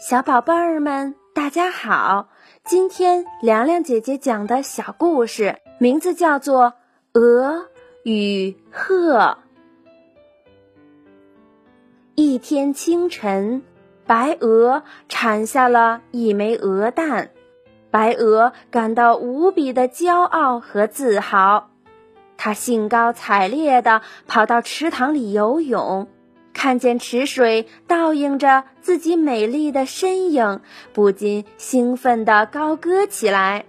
小宝贝儿们，大家好！今天凉凉姐姐讲的小故事名字叫做《鹅与鹤》。一天清晨，白鹅产下了一枚鹅蛋，白鹅感到无比的骄傲和自豪，它兴高采烈地跑到池塘里游泳。看见池水倒映着自己美丽的身影，不禁兴奋地高歌起来。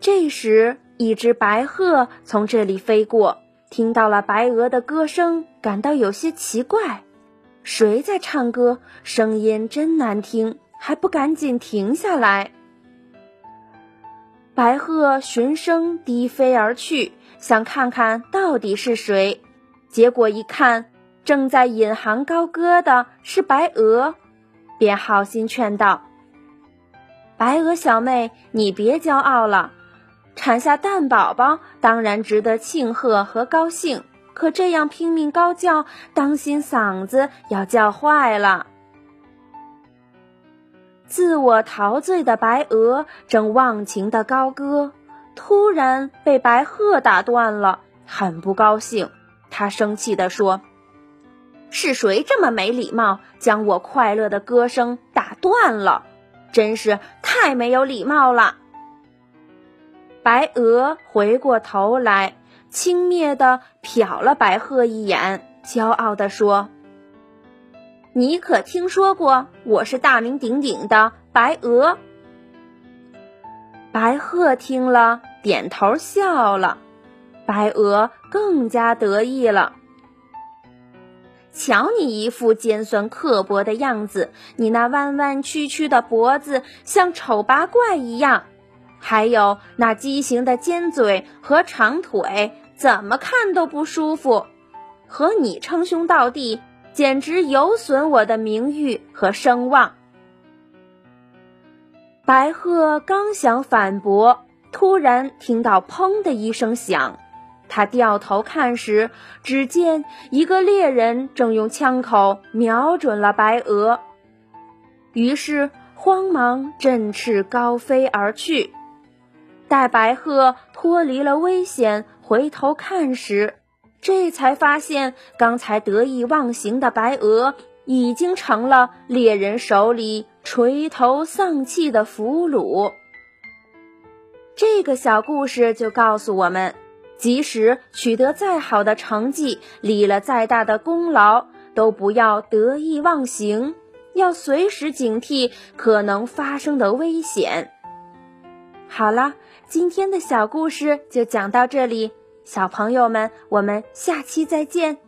这时，一只白鹤从这里飞过，听到了白鹅的歌声，感到有些奇怪：谁在唱歌？声音真难听，还不赶紧停下来！白鹤循声低飞而去，想看看到底是谁。结果一看。正在引吭高歌的是白鹅，便好心劝道：“白鹅小妹，你别骄傲了，产下蛋宝宝当然值得庆贺和高兴，可这样拼命高叫，当心嗓子要叫坏了。”自我陶醉的白鹅正忘情的高歌，突然被白鹤打断了，很不高兴，他生气地说。是谁这么没礼貌，将我快乐的歌声打断了？真是太没有礼貌了！白鹅回过头来，轻蔑地瞟了白鹤一眼，骄傲地说：“你可听说过我是大名鼎鼎的白鹅？”白鹤听了，点头笑了。白鹅更加得意了。瞧你一副尖酸刻薄的样子，你那弯弯曲曲的脖子像丑八怪一样，还有那畸形的尖嘴和长腿，怎么看都不舒服。和你称兄道弟，简直有损我的名誉和声望。白鹤刚想反驳，突然听到“砰”的一声响。他掉头看时，只见一个猎人正用枪口瞄准了白鹅，于是慌忙振翅高飞而去。待白鹤脱离了危险，回头看时，这才发现刚才得意忘形的白鹅已经成了猎人手里垂头丧气的俘虏。这个小故事就告诉我们。即使取得再好的成绩，立了再大的功劳，都不要得意忘形，要随时警惕可能发生的危险。好了，今天的小故事就讲到这里，小朋友们，我们下期再见。